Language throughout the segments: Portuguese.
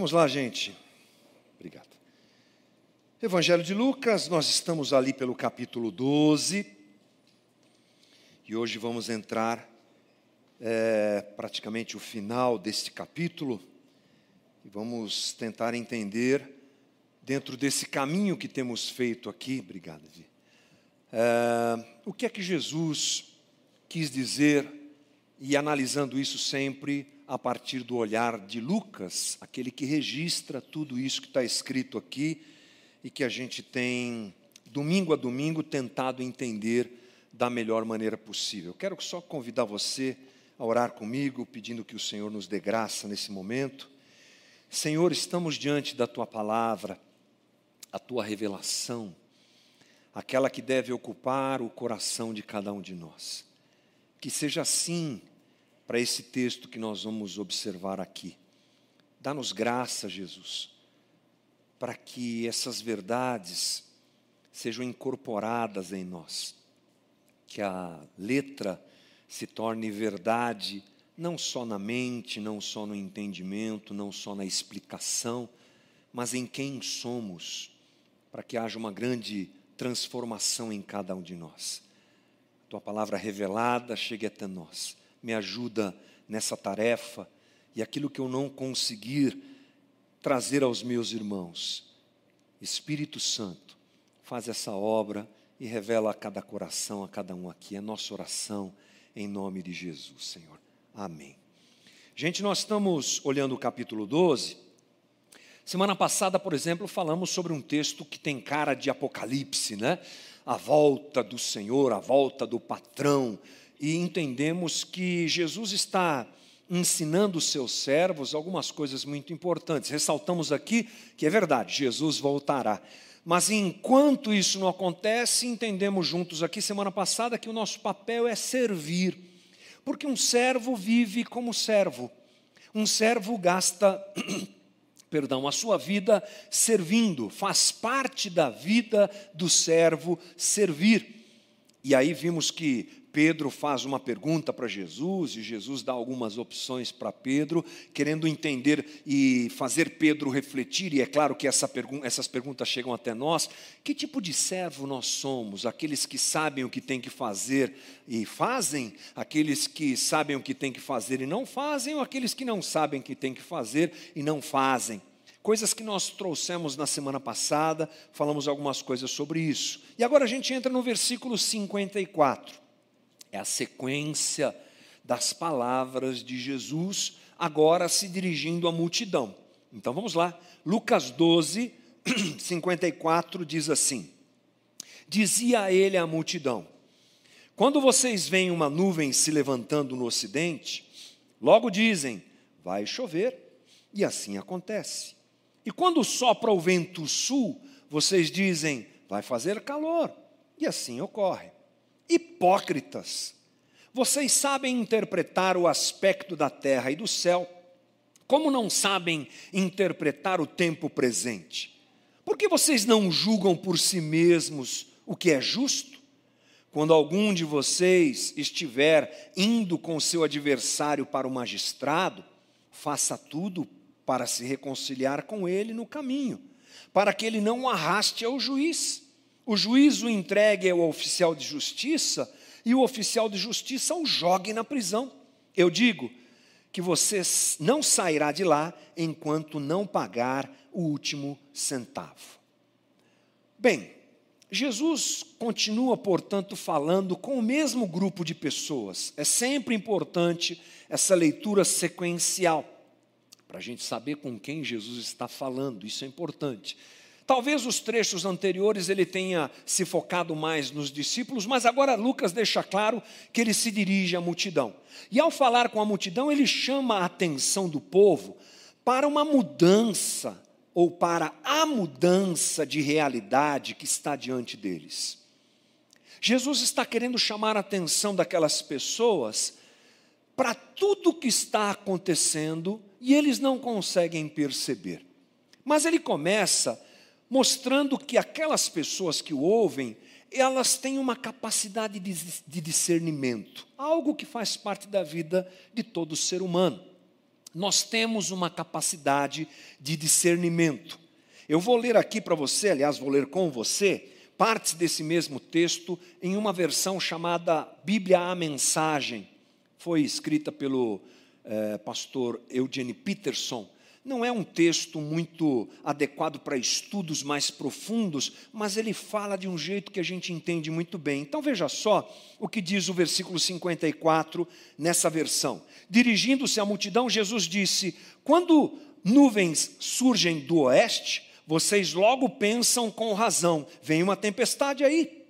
Vamos lá, gente. Obrigado. Evangelho de Lucas, nós estamos ali pelo capítulo 12. E hoje vamos entrar é, praticamente o final deste capítulo. E vamos tentar entender, dentro desse caminho que temos feito aqui, obrigado, Vi, é, o que é que Jesus quis dizer, e analisando isso sempre a partir do olhar de Lucas, aquele que registra tudo isso que está escrito aqui e que a gente tem, domingo a domingo, tentado entender da melhor maneira possível. Quero só convidar você a orar comigo, pedindo que o Senhor nos dê graça nesse momento. Senhor, estamos diante da tua palavra, a tua revelação, aquela que deve ocupar o coração de cada um de nós. Que seja assim para esse texto que nós vamos observar aqui. Dá-nos graça, Jesus, para que essas verdades sejam incorporadas em nós, que a letra se torne verdade não só na mente, não só no entendimento, não só na explicação, mas em quem somos, para que haja uma grande transformação em cada um de nós. Tua palavra revelada chegue até nós me ajuda nessa tarefa e aquilo que eu não conseguir trazer aos meus irmãos. Espírito Santo, faz essa obra e revela a cada coração, a cada um aqui. É nossa oração em nome de Jesus, Senhor. Amém. Gente, nós estamos olhando o capítulo 12. Semana passada, por exemplo, falamos sobre um texto que tem cara de apocalipse, né? A volta do Senhor, a volta do patrão, e entendemos que Jesus está ensinando os seus servos algumas coisas muito importantes. Ressaltamos aqui que é verdade, Jesus voltará. Mas enquanto isso não acontece, entendemos juntos aqui semana passada que o nosso papel é servir. Porque um servo vive como servo. Um servo gasta perdão, a sua vida servindo, faz parte da vida do servo servir. E aí vimos que Pedro faz uma pergunta para Jesus e Jesus dá algumas opções para Pedro, querendo entender e fazer Pedro refletir, e é claro que essa pergun essas perguntas chegam até nós: que tipo de servo nós somos? Aqueles que sabem o que tem que fazer e fazem, aqueles que sabem o que tem que fazer e não fazem, ou aqueles que não sabem o que tem que fazer e não fazem? Coisas que nós trouxemos na semana passada, falamos algumas coisas sobre isso. E agora a gente entra no versículo 54. É a sequência das palavras de Jesus, agora se dirigindo à multidão. Então vamos lá. Lucas 12, 54 diz assim: Dizia ele a multidão: Quando vocês veem uma nuvem se levantando no ocidente, logo dizem: Vai chover, e assim acontece. E quando sopra o vento sul, vocês dizem: Vai fazer calor, e assim ocorre. Hipócritas, vocês sabem interpretar o aspecto da terra e do céu, como não sabem interpretar o tempo presente? Por que vocês não julgam por si mesmos o que é justo? Quando algum de vocês estiver indo com seu adversário para o magistrado, faça tudo para se reconciliar com ele no caminho, para que ele não o arraste ao juiz o juiz o entregue ao oficial de justiça e o oficial de justiça o jogue na prisão. Eu digo que você não sairá de lá enquanto não pagar o último centavo. Bem, Jesus continua, portanto, falando com o mesmo grupo de pessoas. É sempre importante essa leitura sequencial, para a gente saber com quem Jesus está falando, isso é importante. Talvez os trechos anteriores ele tenha se focado mais nos discípulos, mas agora Lucas deixa claro que ele se dirige à multidão. E ao falar com a multidão, ele chama a atenção do povo para uma mudança ou para a mudança de realidade que está diante deles. Jesus está querendo chamar a atenção daquelas pessoas para tudo o que está acontecendo e eles não conseguem perceber. Mas ele começa mostrando que aquelas pessoas que o ouvem, elas têm uma capacidade de, de discernimento, algo que faz parte da vida de todo ser humano. nós temos uma capacidade de discernimento. Eu vou ler aqui para você, aliás, vou ler com você, partes desse mesmo texto em uma versão chamada Bíblia à Mensagem. Foi escrita pelo eh, pastor Eugene Peterson não é um texto muito adequado para estudos mais profundos, mas ele fala de um jeito que a gente entende muito bem. Então veja só o que diz o versículo 54 nessa versão. Dirigindo-se à multidão, Jesus disse: Quando nuvens surgem do oeste, vocês logo pensam com razão: vem uma tempestade aí.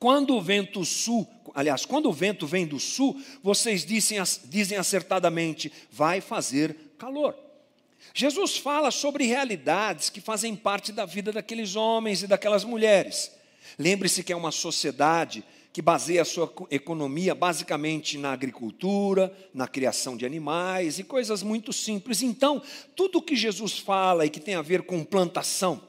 Quando o vento sul, aliás, quando o vento vem do sul, vocês dizem, dizem acertadamente: vai fazer calor. Jesus fala sobre realidades que fazem parte da vida daqueles homens e daquelas mulheres. Lembre-se que é uma sociedade que baseia a sua economia basicamente na agricultura, na criação de animais e coisas muito simples. Então, tudo que Jesus fala e que tem a ver com plantação,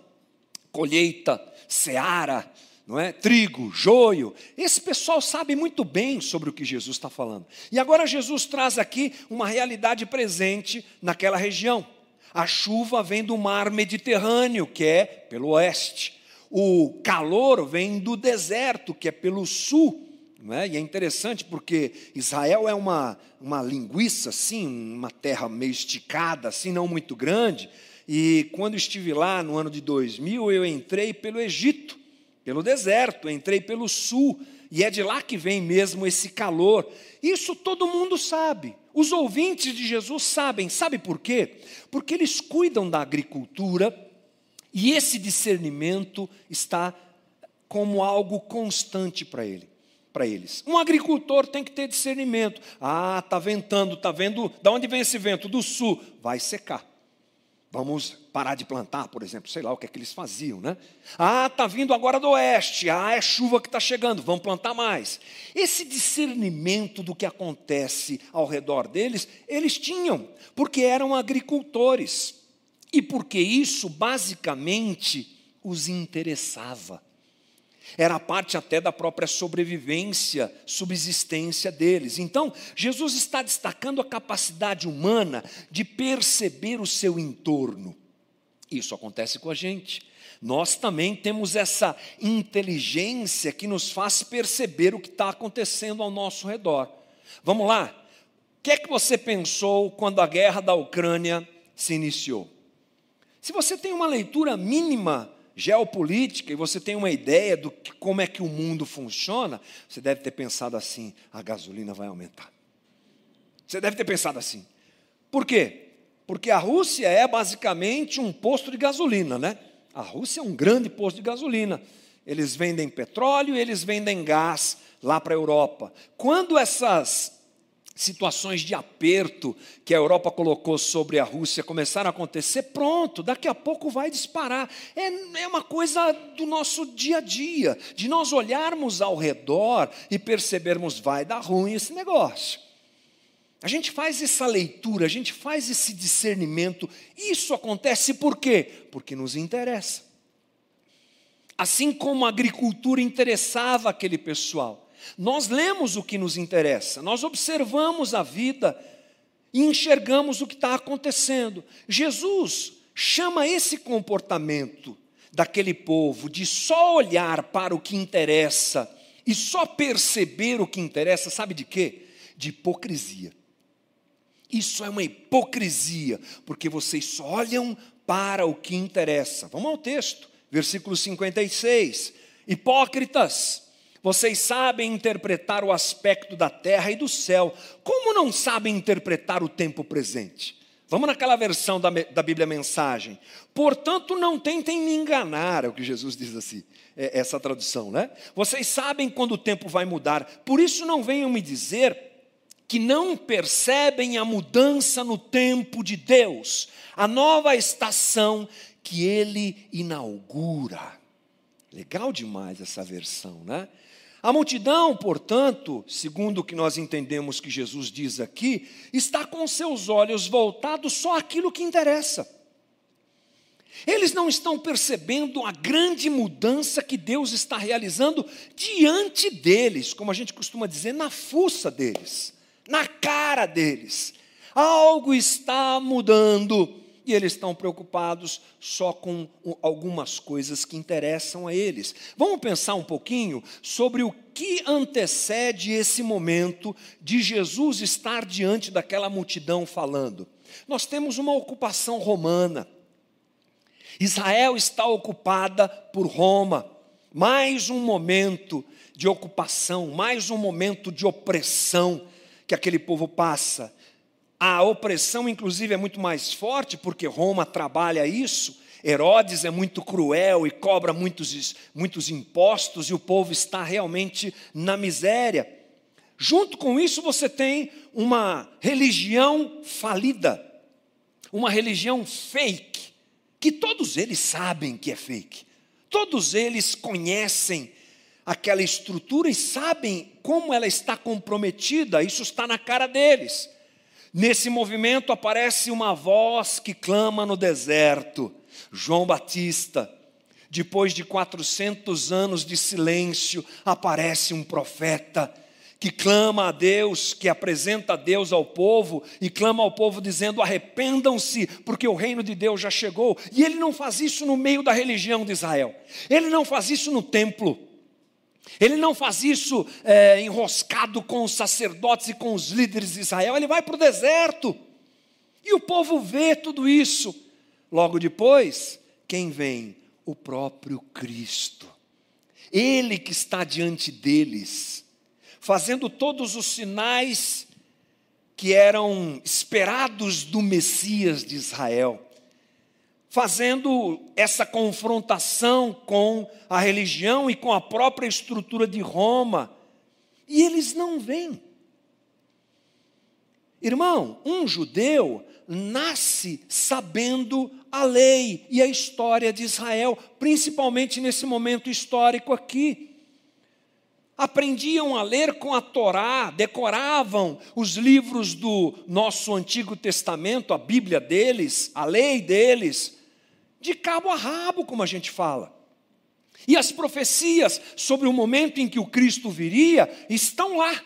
colheita, seara, não é? Trigo, joio. Esse pessoal sabe muito bem sobre o que Jesus está falando. E agora Jesus traz aqui uma realidade presente naquela região. A chuva vem do mar Mediterrâneo, que é pelo oeste. O calor vem do deserto, que é pelo sul. É? E é interessante porque Israel é uma, uma linguiça, assim, uma terra meio esticada, assim, não muito grande. E quando estive lá no ano de 2000, eu entrei pelo Egito, pelo deserto, entrei pelo sul. E é de lá que vem mesmo esse calor. Isso todo mundo sabe. Os ouvintes de Jesus sabem, sabe por quê? Porque eles cuidam da agricultura e esse discernimento está como algo constante para ele, para eles. Um agricultor tem que ter discernimento. Ah, tá ventando, tá vendo? Da onde vem esse vento? Do sul, vai secar. Vamos parar de plantar, por exemplo, sei lá o que é que eles faziam, né? Ah, está vindo agora do oeste, ah, é chuva que está chegando, vamos plantar mais. Esse discernimento do que acontece ao redor deles, eles tinham, porque eram agricultores, e porque isso basicamente os interessava era parte até da própria sobrevivência, subsistência deles. Então, Jesus está destacando a capacidade humana de perceber o seu entorno. Isso acontece com a gente. Nós também temos essa inteligência que nos faz perceber o que está acontecendo ao nosso redor. Vamos lá? O que é que você pensou quando a guerra da Ucrânia se iniciou? Se você tem uma leitura mínima geopolítica e você tem uma ideia do que, como é que o mundo funciona, você deve ter pensado assim: a gasolina vai aumentar. Você deve ter pensado assim. Por quê? Porque a Rússia é basicamente um posto de gasolina, né? A Rússia é um grande posto de gasolina. Eles vendem petróleo, eles vendem gás lá para a Europa. Quando essas situações de aperto que a Europa colocou sobre a Rússia começaram a acontecer, pronto, daqui a pouco vai disparar. É, é uma coisa do nosso dia a dia, de nós olharmos ao redor e percebermos, vai dar ruim esse negócio. A gente faz essa leitura, a gente faz esse discernimento. Isso acontece por quê? Porque nos interessa. Assim como a agricultura interessava aquele pessoal. Nós lemos o que nos interessa, nós observamos a vida e enxergamos o que está acontecendo. Jesus chama esse comportamento daquele povo de só olhar para o que interessa e só perceber o que interessa, sabe de quê? De hipocrisia. Isso é uma hipocrisia, porque vocês só olham para o que interessa. Vamos ao texto, versículo 56. Hipócritas, vocês sabem interpretar o aspecto da terra e do céu, como não sabem interpretar o tempo presente? Vamos naquela versão da, da Bíblia Mensagem. Portanto, não tentem me enganar, é o que Jesus diz assim, é, essa tradução, né? Vocês sabem quando o tempo vai mudar, por isso não venham me dizer que não percebem a mudança no tempo de Deus, a nova estação que Ele inaugura. Legal demais essa versão, né? A multidão, portanto, segundo o que nós entendemos que Jesus diz aqui, está com seus olhos voltados só àquilo que interessa. Eles não estão percebendo a grande mudança que Deus está realizando diante deles, como a gente costuma dizer, na fuça deles, na cara deles. Algo está mudando e eles estão preocupados só com algumas coisas que interessam a eles. Vamos pensar um pouquinho sobre o que antecede esse momento de Jesus estar diante daquela multidão falando. Nós temos uma ocupação romana. Israel está ocupada por Roma. Mais um momento de ocupação, mais um momento de opressão que aquele povo passa. A opressão, inclusive, é muito mais forte, porque Roma trabalha isso. Herodes é muito cruel e cobra muitos, muitos impostos, e o povo está realmente na miséria. Junto com isso, você tem uma religião falida, uma religião fake, que todos eles sabem que é fake, todos eles conhecem aquela estrutura e sabem como ela está comprometida, isso está na cara deles. Nesse movimento aparece uma voz que clama no deserto, João Batista. Depois de 400 anos de silêncio, aparece um profeta que clama a Deus, que apresenta a Deus ao povo e clama ao povo dizendo: arrependam-se, porque o reino de Deus já chegou. E ele não faz isso no meio da religião de Israel, ele não faz isso no templo. Ele não faz isso é, enroscado com os sacerdotes e com os líderes de Israel, ele vai para o deserto. E o povo vê tudo isso. Logo depois, quem vem? O próprio Cristo. Ele que está diante deles, fazendo todos os sinais que eram esperados do Messias de Israel fazendo essa confrontação com a religião e com a própria estrutura de Roma. E eles não vêm. Irmão, um judeu nasce sabendo a lei e a história de Israel, principalmente nesse momento histórico aqui. Aprendiam a ler com a Torá, decoravam os livros do nosso Antigo Testamento, a Bíblia deles, a lei deles de cabo a rabo, como a gente fala. E as profecias sobre o momento em que o Cristo viria estão lá,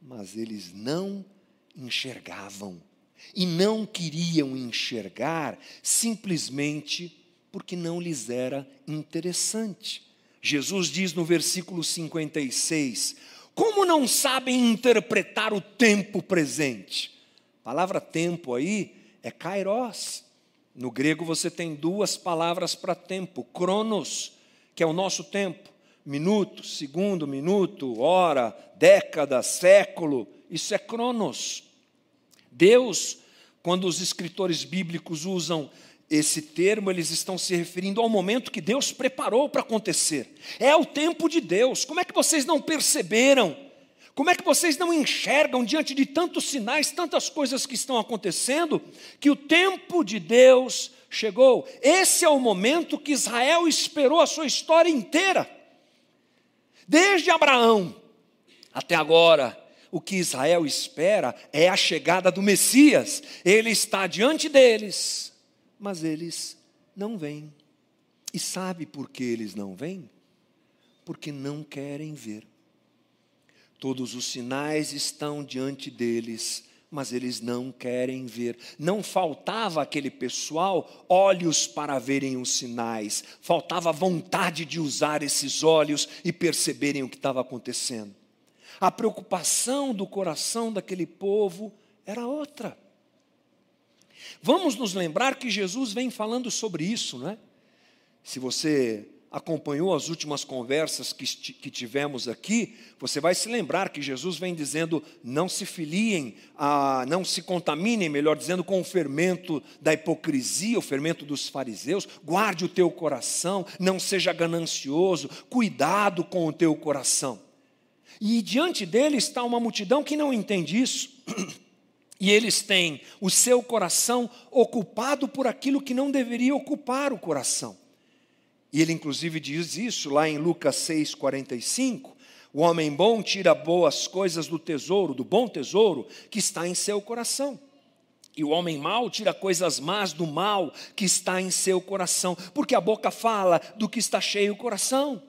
mas eles não enxergavam e não queriam enxergar simplesmente porque não lhes era interessante. Jesus diz no versículo 56: Como não sabem interpretar o tempo presente? A palavra tempo aí é kairos, no grego você tem duas palavras para tempo: cronos, que é o nosso tempo, minuto, segundo, minuto, hora, década, século, isso é cronos. Deus, quando os escritores bíblicos usam esse termo, eles estão se referindo ao momento que Deus preparou para acontecer. É o tempo de Deus. Como é que vocês não perceberam? Como é que vocês não enxergam diante de tantos sinais, tantas coisas que estão acontecendo, que o tempo de Deus chegou? Esse é o momento que Israel esperou a sua história inteira. Desde Abraão até agora, o que Israel espera é a chegada do Messias. Ele está diante deles, mas eles não vêm. E sabe por que eles não vêm? Porque não querem ver. Todos os sinais estão diante deles, mas eles não querem ver. Não faltava aquele pessoal olhos para verem os sinais, faltava vontade de usar esses olhos e perceberem o que estava acontecendo. A preocupação do coração daquele povo era outra. Vamos nos lembrar que Jesus vem falando sobre isso, não é? Se você acompanhou as últimas conversas que, que tivemos aqui, você vai se lembrar que Jesus vem dizendo: não se filiem, a, não se contaminem, melhor dizendo, com o fermento da hipocrisia, o fermento dos fariseus. Guarde o teu coração, não seja ganancioso, cuidado com o teu coração. E diante dele está uma multidão que não entende isso. E eles têm o seu coração ocupado por aquilo que não deveria ocupar o coração. E ele, inclusive, diz isso lá em Lucas 6,45. O homem bom tira boas coisas do tesouro, do bom tesouro que está em seu coração. E o homem mau tira coisas más do mal que está em seu coração, porque a boca fala do que está cheio o coração.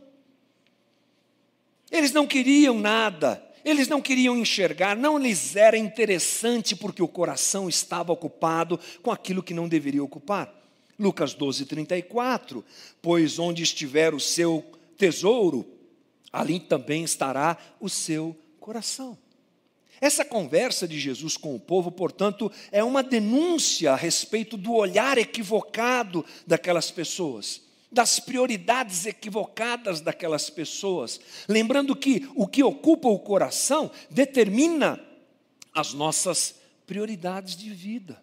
Eles não queriam nada, Eles não queriam enxergar, não lhes era interessante porque o coração estava ocupado com aquilo que não deveria ocupar. Lucas 12, 34. Pois onde estiver o seu tesouro, ali também estará o seu coração. Essa conversa de Jesus com o povo, portanto, é uma denúncia a respeito do olhar equivocado daquelas pessoas das prioridades equivocadas daquelas pessoas. Lembrando que o que ocupa o coração determina as nossas prioridades de vida.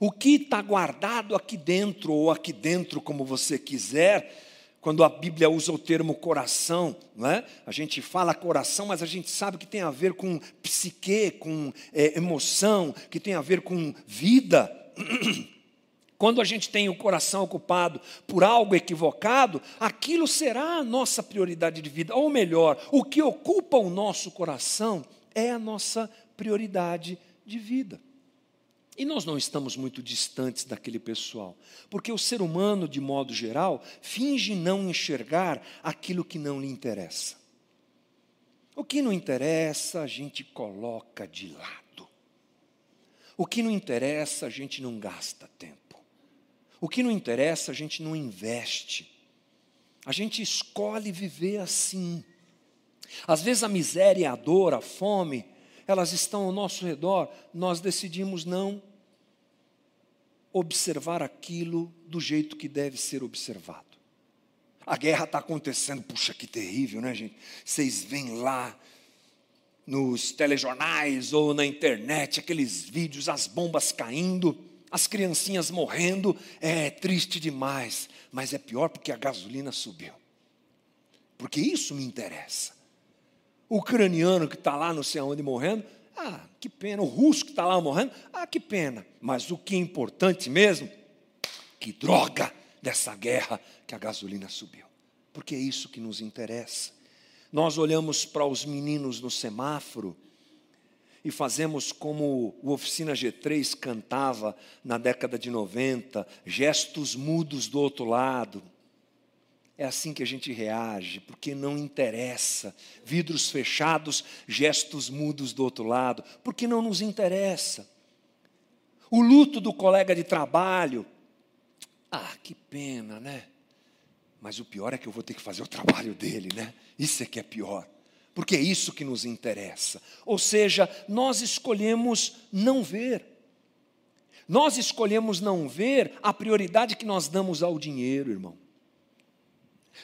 O que está guardado aqui dentro, ou aqui dentro, como você quiser, quando a Bíblia usa o termo coração, não é? a gente fala coração, mas a gente sabe que tem a ver com psique, com é, emoção, que tem a ver com vida. Quando a gente tem o coração ocupado por algo equivocado, aquilo será a nossa prioridade de vida. Ou melhor, o que ocupa o nosso coração é a nossa prioridade de vida. E nós não estamos muito distantes daquele pessoal, porque o ser humano, de modo geral, finge não enxergar aquilo que não lhe interessa. O que não interessa, a gente coloca de lado. O que não interessa, a gente não gasta tempo. O que não interessa, a gente não investe. A gente escolhe viver assim. Às vezes a miséria, a dor, a fome, elas estão ao nosso redor, nós decidimos não observar aquilo do jeito que deve ser observado. A guerra está acontecendo, puxa, que terrível, né, gente? Vocês vêm lá nos telejornais ou na internet, aqueles vídeos, as bombas caindo as criancinhas morrendo, é triste demais, mas é pior porque a gasolina subiu. Porque isso me interessa. O ucraniano que está lá não sei aonde morrendo, ah, que pena. O russo que está lá morrendo, ah, que pena. Mas o que é importante mesmo, que droga dessa guerra que a gasolina subiu. Porque é isso que nos interessa. Nós olhamos para os meninos no semáforo e fazemos como o Oficina G3 cantava na década de 90, gestos mudos do outro lado. É assim que a gente reage, porque não interessa. Vidros fechados, gestos mudos do outro lado, porque não nos interessa. O luto do colega de trabalho. Ah, que pena, né? Mas o pior é que eu vou ter que fazer o trabalho dele, né? Isso é que é pior porque é isso que nos interessa. Ou seja, nós escolhemos não ver. Nós escolhemos não ver a prioridade que nós damos ao dinheiro, irmão.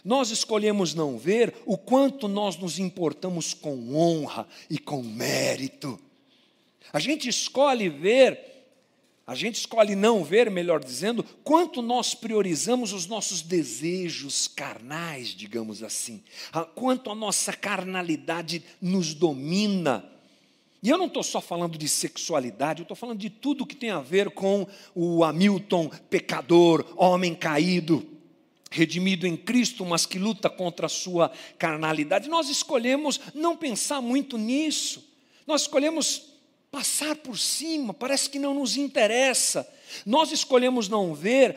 Nós escolhemos não ver o quanto nós nos importamos com honra e com mérito. A gente escolhe ver a gente escolhe não ver, melhor dizendo, quanto nós priorizamos os nossos desejos carnais, digamos assim, quanto a nossa carnalidade nos domina. E eu não estou só falando de sexualidade, eu estou falando de tudo que tem a ver com o Hamilton pecador, homem caído, redimido em Cristo, mas que luta contra a sua carnalidade. Nós escolhemos não pensar muito nisso, nós escolhemos passar por cima, parece que não nos interessa. Nós escolhemos não ver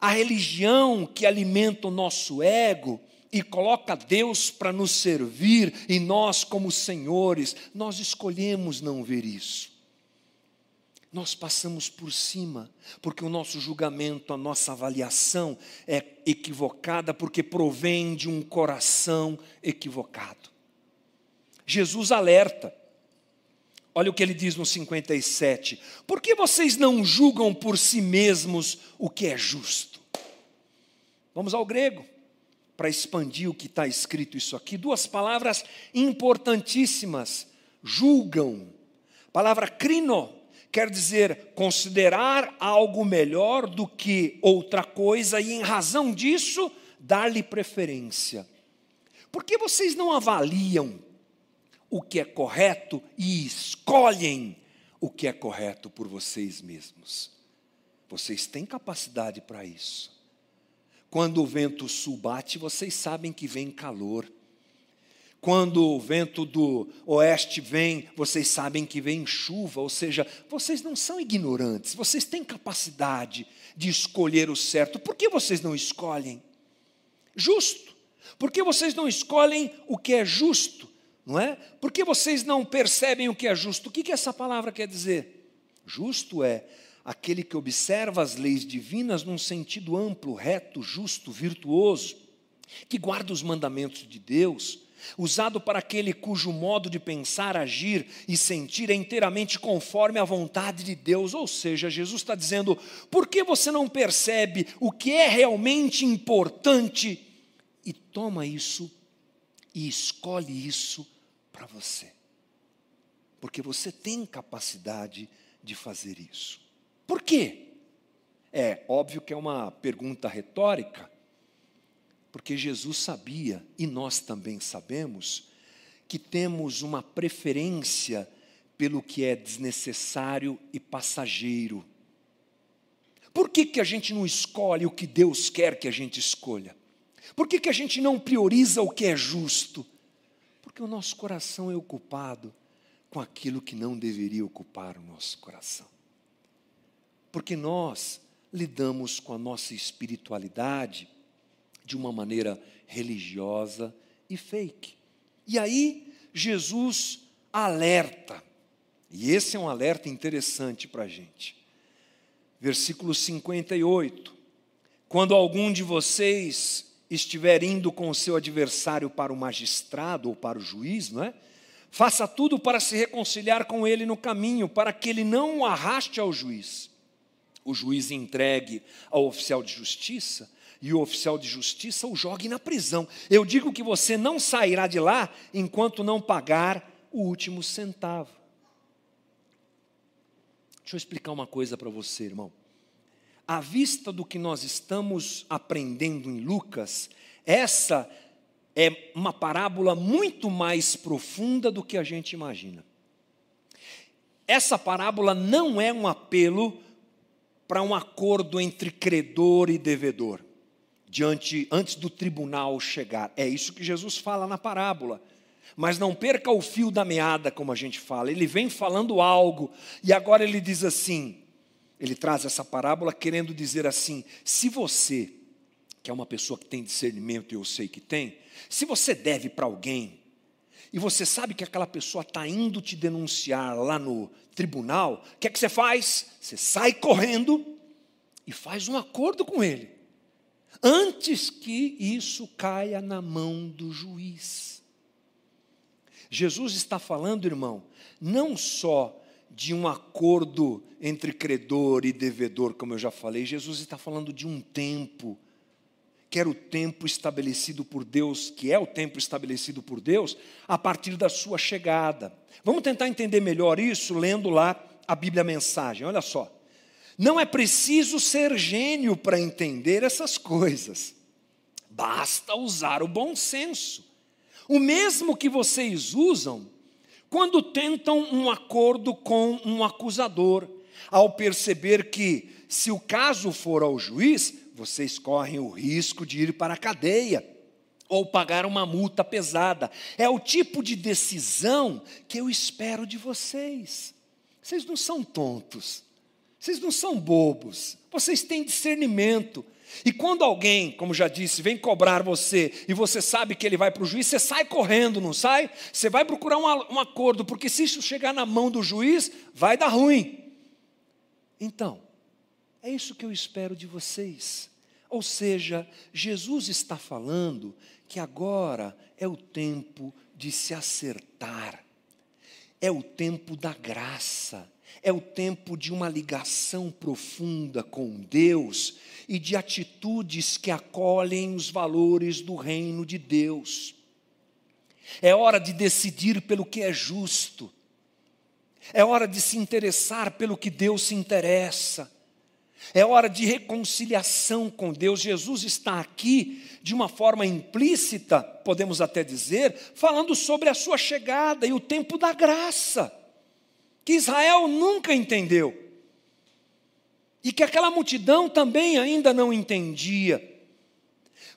a religião que alimenta o nosso ego e coloca Deus para nos servir e nós, como senhores, nós escolhemos não ver isso. Nós passamos por cima, porque o nosso julgamento, a nossa avaliação é equivocada, porque provém de um coração equivocado. Jesus alerta, Olha o que ele diz no 57. Por que vocês não julgam por si mesmos o que é justo? Vamos ao grego, para expandir o que está escrito isso aqui. Duas palavras importantíssimas. Julgam. Palavra crino quer dizer considerar algo melhor do que outra coisa e, em razão disso, dar-lhe preferência. Por que vocês não avaliam o que é correto e escolhem o que é correto por vocês mesmos. Vocês têm capacidade para isso. Quando o vento sul bate, vocês sabem que vem calor. Quando o vento do oeste vem, vocês sabem que vem chuva, ou seja, vocês não são ignorantes, vocês têm capacidade de escolher o certo. Por que vocês não escolhem? Justo. Por que vocês não escolhem o que é justo? não é? Por que vocês não percebem o que é justo? O que, que essa palavra quer dizer? Justo é aquele que observa as leis divinas num sentido amplo, reto, justo, virtuoso, que guarda os mandamentos de Deus, usado para aquele cujo modo de pensar, agir e sentir é inteiramente conforme à vontade de Deus. Ou seja, Jesus está dizendo: por que você não percebe o que é realmente importante e toma isso e escolhe isso para você? Porque você tem capacidade de fazer isso. Por quê? É óbvio que é uma pergunta retórica, porque Jesus sabia, e nós também sabemos, que temos uma preferência pelo que é desnecessário e passageiro. Por que, que a gente não escolhe o que Deus quer que a gente escolha? Por que, que a gente não prioriza o que é justo? Porque o nosso coração é ocupado com aquilo que não deveria ocupar o nosso coração. Porque nós lidamos com a nossa espiritualidade de uma maneira religiosa e fake. E aí, Jesus alerta, e esse é um alerta interessante para a gente. Versículo 58. Quando algum de vocês estiver indo com o seu adversário para o magistrado ou para o juiz, não é? Faça tudo para se reconciliar com ele no caminho, para que ele não o arraste ao juiz. O juiz entregue ao oficial de justiça e o oficial de justiça o jogue na prisão. Eu digo que você não sairá de lá enquanto não pagar o último centavo. Deixa eu explicar uma coisa para você, irmão. À vista do que nós estamos aprendendo em Lucas, essa é uma parábola muito mais profunda do que a gente imagina. Essa parábola não é um apelo para um acordo entre credor e devedor diante antes do tribunal chegar. É isso que Jesus fala na parábola. Mas não perca o fio da meada, como a gente fala. Ele vem falando algo e agora ele diz assim: ele traz essa parábola querendo dizer assim: se você, que é uma pessoa que tem discernimento e eu sei que tem, se você deve para alguém e você sabe que aquela pessoa está indo te denunciar lá no tribunal, o que é que você faz? Você sai correndo e faz um acordo com ele antes que isso caia na mão do juiz. Jesus está falando, irmão, não só de um acordo entre credor e devedor, como eu já falei, Jesus está falando de um tempo, que era o tempo estabelecido por Deus, que é o tempo estabelecido por Deus, a partir da sua chegada. Vamos tentar entender melhor isso lendo lá a Bíblia Mensagem, olha só. Não é preciso ser gênio para entender essas coisas. Basta usar o bom senso. O mesmo que vocês usam quando tentam um acordo com um acusador, ao perceber que, se o caso for ao juiz, vocês correm o risco de ir para a cadeia ou pagar uma multa pesada. É o tipo de decisão que eu espero de vocês. Vocês não são tontos. Vocês não são bobos, vocês têm discernimento. E quando alguém, como já disse, vem cobrar você e você sabe que ele vai para o juiz, você sai correndo, não sai? Você vai procurar um, um acordo, porque se isso chegar na mão do juiz, vai dar ruim. Então, é isso que eu espero de vocês. Ou seja, Jesus está falando que agora é o tempo de se acertar, é o tempo da graça é o tempo de uma ligação profunda com Deus e de atitudes que acolhem os valores do reino de Deus. É hora de decidir pelo que é justo. É hora de se interessar pelo que Deus se interessa. É hora de reconciliação com Deus. Jesus está aqui de uma forma implícita, podemos até dizer, falando sobre a sua chegada e o tempo da graça que Israel nunca entendeu. E que aquela multidão também ainda não entendia.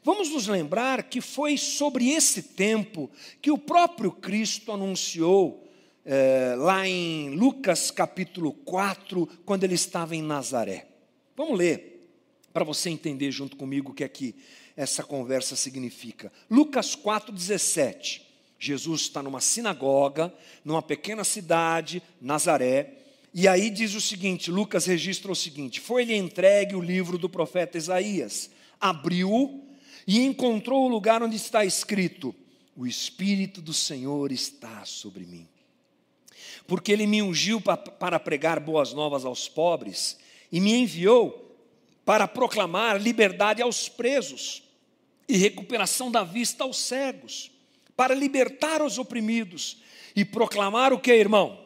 Vamos nos lembrar que foi sobre esse tempo que o próprio Cristo anunciou, é, lá em Lucas capítulo 4, quando ele estava em Nazaré. Vamos ler, para você entender junto comigo o que aqui essa conversa significa. Lucas 4, 17. Jesus está numa sinagoga, numa pequena cidade, Nazaré, e aí diz o seguinte: Lucas registra o seguinte: foi-lhe entregue o livro do profeta Isaías, abriu e encontrou o lugar onde está escrito: O Espírito do Senhor está sobre mim. Porque ele me ungiu para pregar boas novas aos pobres e me enviou para proclamar liberdade aos presos e recuperação da vista aos cegos, para libertar os oprimidos e proclamar o que, irmão?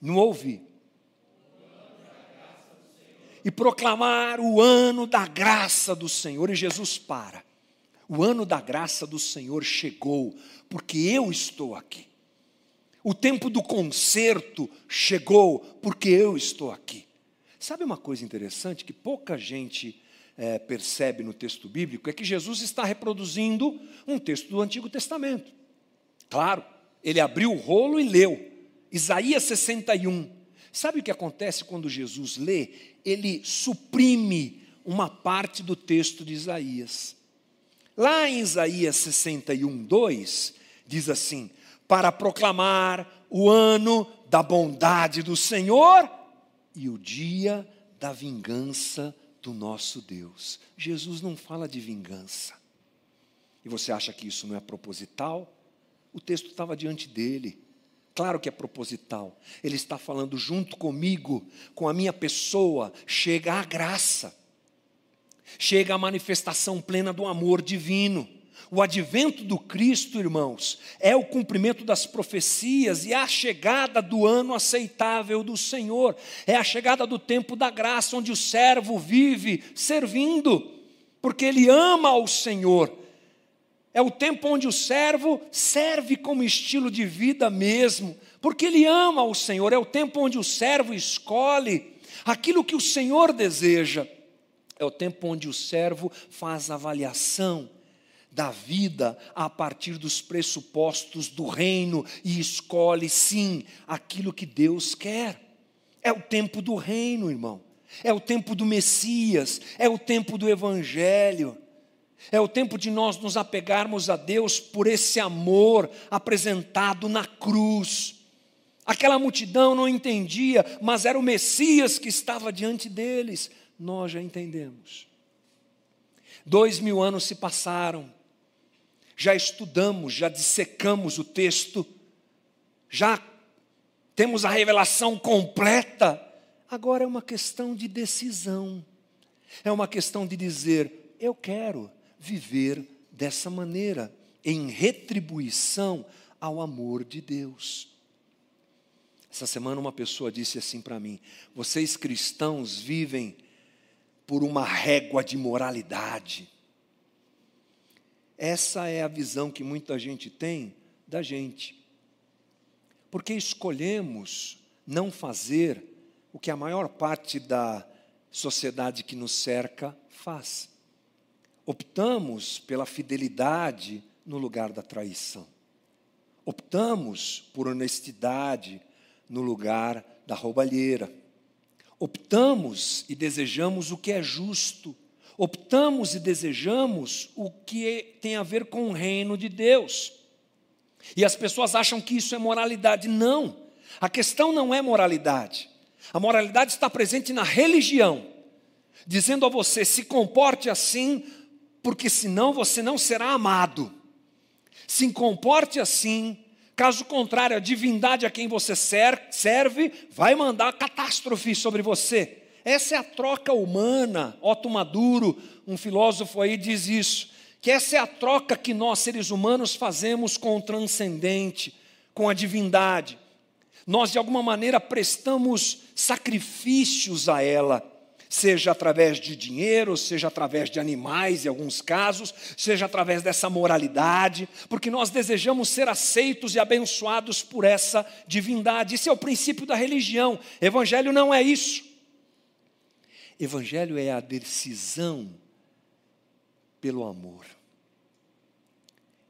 Não ouvi. E proclamar o ano da graça do Senhor. E Jesus para. O ano da graça do Senhor chegou, porque eu estou aqui. O tempo do conserto chegou, porque eu estou aqui. Sabe uma coisa interessante que pouca gente é, percebe no texto bíblico? É que Jesus está reproduzindo um texto do Antigo Testamento. Claro, ele abriu o rolo e leu. Isaías 61. Sabe o que acontece quando Jesus lê? Ele suprime uma parte do texto de Isaías. Lá em Isaías 61, 2, diz assim: Para proclamar o ano da bondade do Senhor e o dia da vingança do nosso Deus. Jesus não fala de vingança. E você acha que isso não é proposital? O texto estava diante dele. Claro que é proposital. Ele está falando junto comigo, com a minha pessoa, chega a graça. Chega a manifestação plena do amor divino. O advento do Cristo, irmãos, é o cumprimento das profecias e a chegada do ano aceitável do Senhor. É a chegada do tempo da graça, onde o servo vive servindo, porque ele ama ao Senhor é o tempo onde o servo serve como estilo de vida mesmo, porque ele ama o Senhor. É o tempo onde o servo escolhe aquilo que o Senhor deseja. É o tempo onde o servo faz avaliação da vida a partir dos pressupostos do reino e escolhe sim aquilo que Deus quer. É o tempo do reino, irmão. É o tempo do Messias, é o tempo do evangelho. É o tempo de nós nos apegarmos a Deus por esse amor apresentado na cruz. Aquela multidão não entendia, mas era o Messias que estava diante deles. Nós já entendemos. Dois mil anos se passaram, já estudamos, já dissecamos o texto, já temos a revelação completa. Agora é uma questão de decisão, é uma questão de dizer: eu quero viver dessa maneira, em retribuição ao amor de Deus. Essa semana uma pessoa disse assim para mim: vocês cristãos vivem por uma régua de moralidade. Essa é a visão que muita gente tem da gente. Porque escolhemos não fazer o que a maior parte da sociedade que nos cerca faz. Optamos pela fidelidade no lugar da traição. Optamos por honestidade no lugar da roubalheira. Optamos e desejamos o que é justo. Optamos e desejamos o que tem a ver com o reino de Deus. E as pessoas acham que isso é moralidade. Não. A questão não é moralidade. A moralidade está presente na religião, dizendo a você: se comporte assim, porque senão você não será amado. Se comporte assim, caso contrário, a divindade a quem você serve vai mandar catástrofe sobre você. Essa é a troca humana. Otto Maduro, um filósofo aí, diz isso. Que essa é a troca que nós, seres humanos, fazemos com o transcendente, com a divindade. Nós, de alguma maneira, prestamos sacrifícios a ela seja através de dinheiro, seja através de animais, em alguns casos, seja através dessa moralidade, porque nós desejamos ser aceitos e abençoados por essa divindade. Isso é o princípio da religião. Evangelho não é isso. Evangelho é a decisão pelo amor.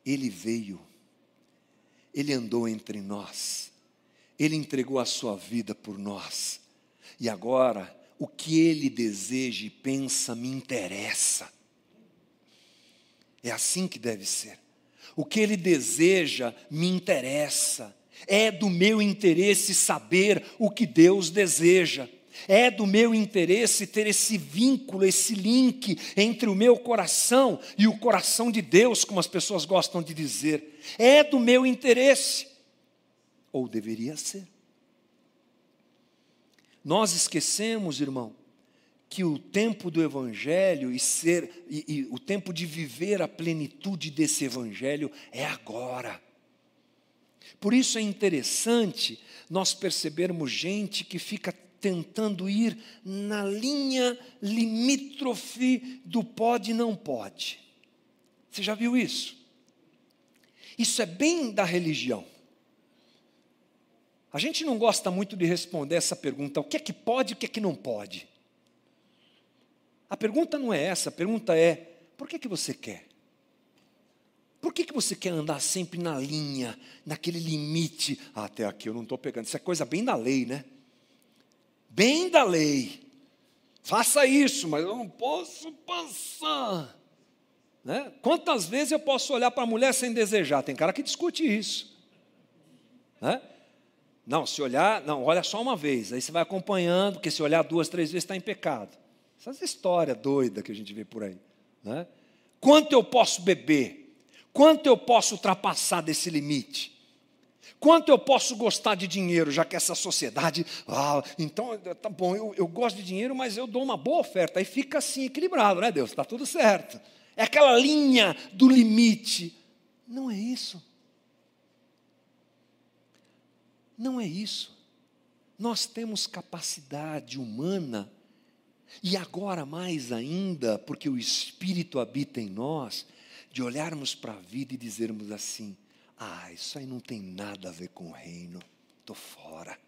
Ele veio, ele andou entre nós, ele entregou a sua vida por nós, e agora o que ele deseja e pensa me interessa. É assim que deve ser. O que ele deseja me interessa. É do meu interesse saber o que Deus deseja. É do meu interesse ter esse vínculo, esse link entre o meu coração e o coração de Deus, como as pessoas gostam de dizer. É do meu interesse. Ou deveria ser. Nós esquecemos, irmão, que o tempo do Evangelho e ser e, e, o tempo de viver a plenitude desse Evangelho é agora. Por isso é interessante nós percebermos gente que fica tentando ir na linha limítrofe do pode e não pode. Você já viu isso? Isso é bem da religião. A gente não gosta muito de responder essa pergunta: o que é que pode e o que é que não pode? A pergunta não é essa, a pergunta é: por que, que você quer? Por que, que você quer andar sempre na linha, naquele limite? Ah, até aqui eu não estou pegando. Isso é coisa bem da lei, né? Bem da lei. Faça isso, mas eu não posso passar. Né? Quantas vezes eu posso olhar para a mulher sem desejar? Tem cara que discute isso. Né? Não, se olhar, não, olha só uma vez, aí você vai acompanhando, porque se olhar duas, três vezes está em pecado. Essas histórias doidas que a gente vê por aí. Né? Quanto eu posso beber? Quanto eu posso ultrapassar desse limite? Quanto eu posso gostar de dinheiro, já que essa sociedade. Ah, então, tá bom, eu, eu gosto de dinheiro, mas eu dou uma boa oferta. Aí fica assim equilibrado, né, Deus? Está tudo certo. É aquela linha do limite. Não é isso. Não é isso. Nós temos capacidade humana e agora mais ainda, porque o Espírito habita em nós, de olharmos para a vida e dizermos assim: ah, isso aí não tem nada a ver com o reino, estou fora.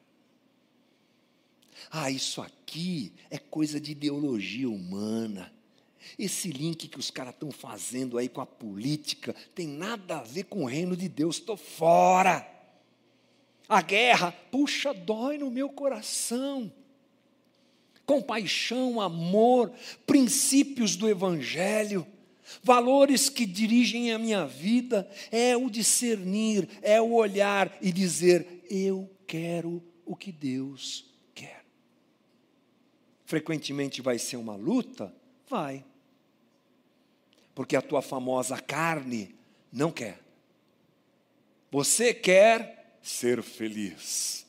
Ah, isso aqui é coisa de ideologia humana. Esse link que os caras estão fazendo aí com a política tem nada a ver com o reino de Deus, estou fora. A guerra, puxa, dói no meu coração compaixão, amor, princípios do Evangelho, valores que dirigem a minha vida, é o discernir, é o olhar e dizer: eu quero o que Deus quer. Frequentemente vai ser uma luta? Vai. Porque a tua famosa carne não quer. Você quer ser feliz.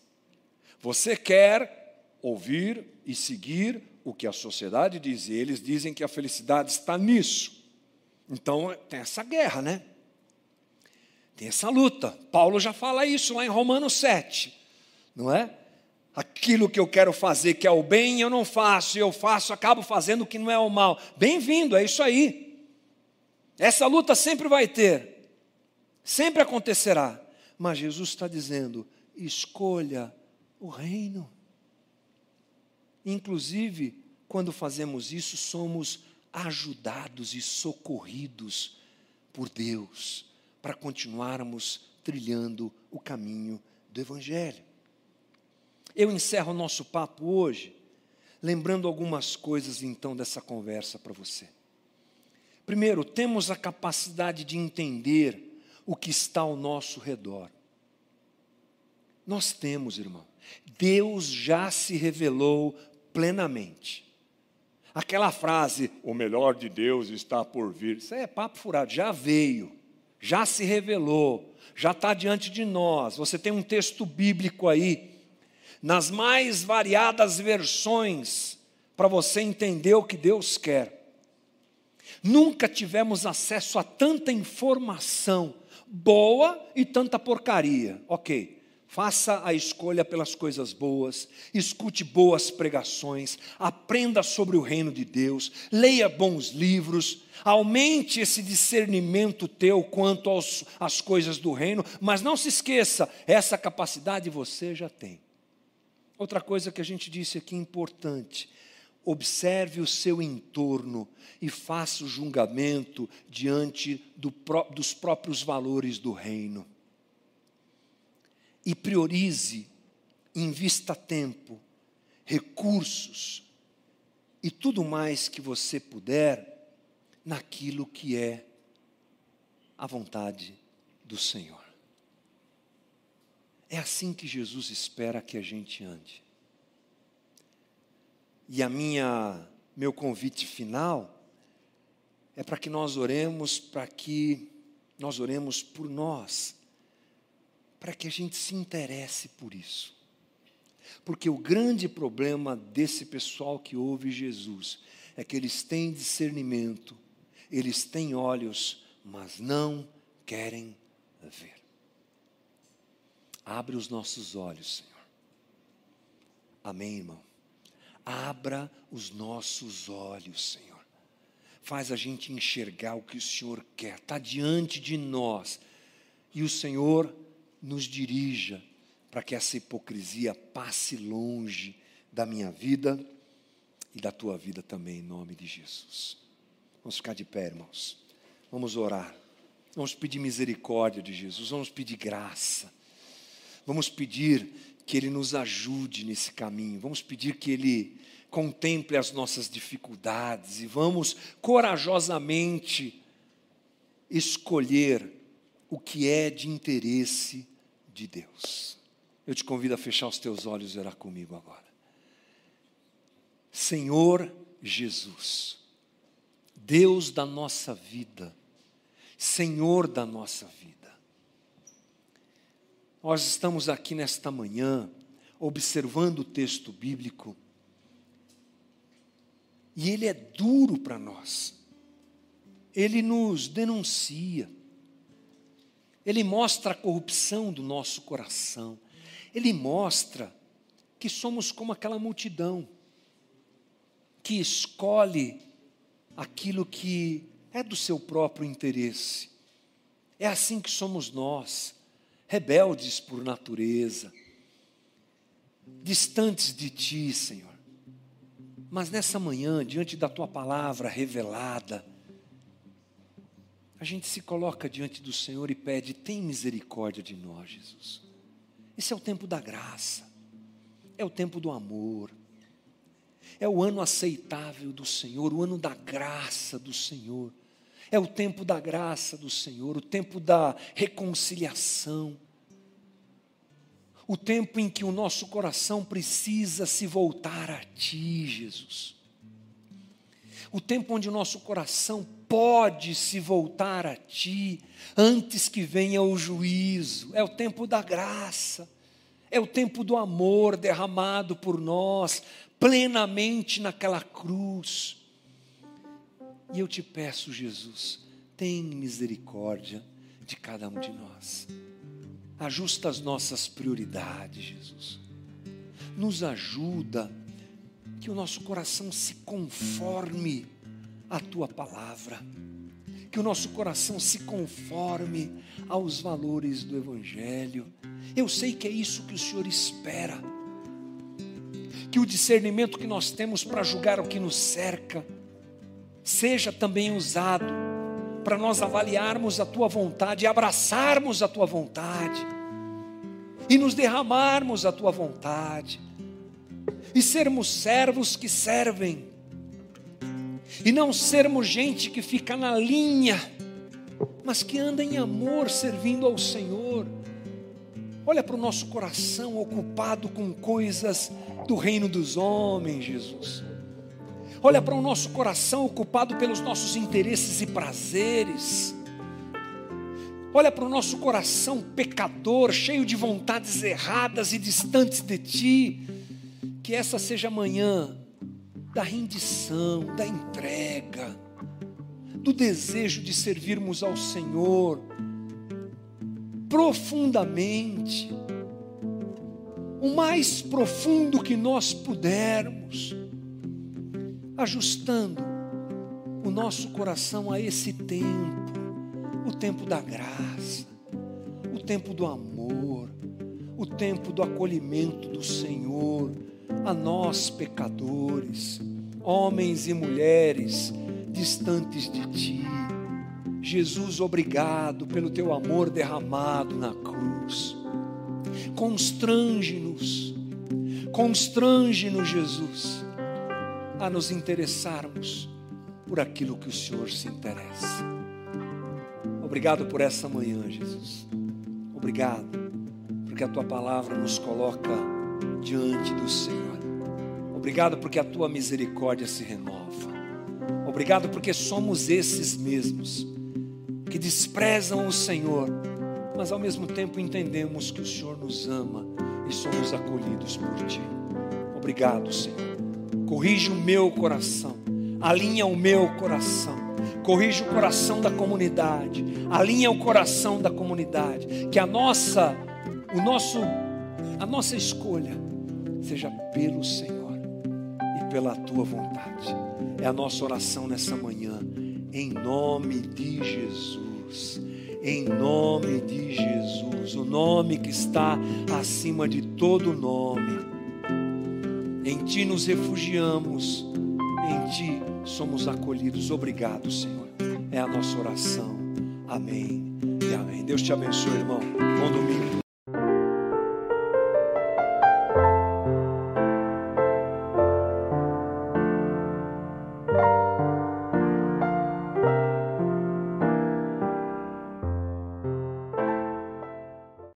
Você quer ouvir e seguir o que a sociedade diz. E eles dizem que a felicidade está nisso. Então tem essa guerra, né? Tem essa luta. Paulo já fala isso lá em Romanos 7, não é? Aquilo que eu quero fazer, que é o bem, eu não faço, e eu faço, acabo fazendo o que não é o mal. Bem-vindo, é isso aí. Essa luta sempre vai ter, sempre acontecerá. Mas Jesus está dizendo: escolha o reino. Inclusive, quando fazemos isso, somos ajudados e socorridos por Deus para continuarmos trilhando o caminho do Evangelho. Eu encerro o nosso papo hoje lembrando algumas coisas então dessa conversa para você. Primeiro, temos a capacidade de entender o que está ao nosso redor. Nós temos, irmão. Deus já se revelou plenamente. Aquela frase, o melhor de Deus está por vir, isso é papo furado, já veio, já se revelou, já está diante de nós. Você tem um texto bíblico aí, nas mais variadas versões, para você entender o que Deus quer. Nunca tivemos acesso a tanta informação boa e tanta porcaria. Ok, Faça a escolha pelas coisas boas, escute boas pregações, aprenda sobre o reino de Deus, leia bons livros, aumente esse discernimento teu quanto aos, às coisas do reino, mas não se esqueça, essa capacidade você já tem. Outra coisa que a gente disse aqui importante, observe o seu entorno e faça o julgamento diante do, dos próprios valores do reino e priorize, invista tempo, recursos e tudo mais que você puder naquilo que é a vontade do Senhor. É assim que Jesus espera que a gente ande. E a minha meu convite final é para que nós oremos, para que nós oremos por nós, para que a gente se interesse por isso. Porque o grande problema desse pessoal que ouve Jesus é que eles têm discernimento, eles têm olhos, mas não querem ver. Abre os nossos olhos, Senhor. Amém, irmão? Abra os nossos olhos, Senhor. Faz a gente enxergar o que o Senhor quer, está diante de nós. E o Senhor nos dirija para que essa hipocrisia passe longe da minha vida e da tua vida também, em nome de Jesus. Vamos ficar de pé, irmãos. Vamos orar. Vamos pedir misericórdia de Jesus. Vamos pedir graça. Vamos pedir que Ele nos ajude nesse caminho. Vamos pedir que Ele contemple as nossas dificuldades e vamos corajosamente escolher o que é de interesse de Deus. Eu te convido a fechar os teus olhos e orar comigo agora. Senhor Jesus, Deus da nossa vida, Senhor da nossa vida, nós estamos aqui nesta manhã observando o texto bíblico e ele é duro para nós, ele nos denuncia, ele mostra a corrupção do nosso coração, ele mostra que somos como aquela multidão que escolhe aquilo que é do seu próprio interesse. É assim que somos nós, rebeldes por natureza, distantes de Ti, Senhor. Mas nessa manhã, diante da Tua palavra revelada, a gente se coloca diante do Senhor e pede: tem misericórdia de nós, Jesus. Esse é o tempo da graça, é o tempo do amor, é o ano aceitável do Senhor, o ano da graça do Senhor, é o tempo da graça do Senhor, o tempo da reconciliação, o tempo em que o nosso coração precisa se voltar a Ti, Jesus. O tempo onde o nosso coração pode se voltar a Ti antes que venha o juízo. É o tempo da graça, é o tempo do amor derramado por nós plenamente naquela cruz. E eu te peço, Jesus, tem misericórdia de cada um de nós. Ajusta as nossas prioridades, Jesus. Nos ajuda que o nosso coração se conforme à tua palavra. Que o nosso coração se conforme aos valores do Evangelho. Eu sei que é isso que o Senhor espera. Que o discernimento que nós temos para julgar o que nos cerca seja também usado para nós avaliarmos a tua vontade, abraçarmos a tua vontade e nos derramarmos a tua vontade e sermos servos que servem e não sermos gente que fica na linha, mas que anda em amor servindo ao Senhor. Olha para o nosso coração ocupado com coisas do reino dos homens, Jesus. Olha para o nosso coração ocupado pelos nossos interesses e prazeres. Olha para o nosso coração pecador, cheio de vontades erradas e distantes de Ti. Que essa seja manhã da rendição, da entrega, do desejo de servirmos ao Senhor profundamente, o mais profundo que nós pudermos ajustando o nosso coração a esse tempo, o tempo da graça, o tempo do amor, o tempo do acolhimento do Senhor a nós pecadores, homens e mulheres distantes de Ti. Jesus, obrigado pelo Teu amor derramado na cruz. Constrange-nos, constrange-nos, Jesus a nos interessarmos por aquilo que o Senhor se interessa. Obrigado por essa manhã, Jesus. Obrigado, porque a tua palavra nos coloca diante do Senhor. Obrigado porque a tua misericórdia se renova. Obrigado porque somos esses mesmos que desprezam o Senhor, mas ao mesmo tempo entendemos que o Senhor nos ama e somos acolhidos por Ti. Obrigado, Senhor. Corrige o meu coração, alinha o meu coração, corrige o coração da comunidade, alinha o coração da comunidade, que a nossa, o nosso, a nossa escolha seja pelo Senhor e pela Tua vontade. É a nossa oração nessa manhã, em nome de Jesus em nome de Jesus, o nome que está acima de todo nome. Em Ti nos refugiamos, em Ti somos acolhidos. Obrigado, Senhor. É a nossa oração. Amém e amém. Deus te abençoe, irmão. Bom domingo.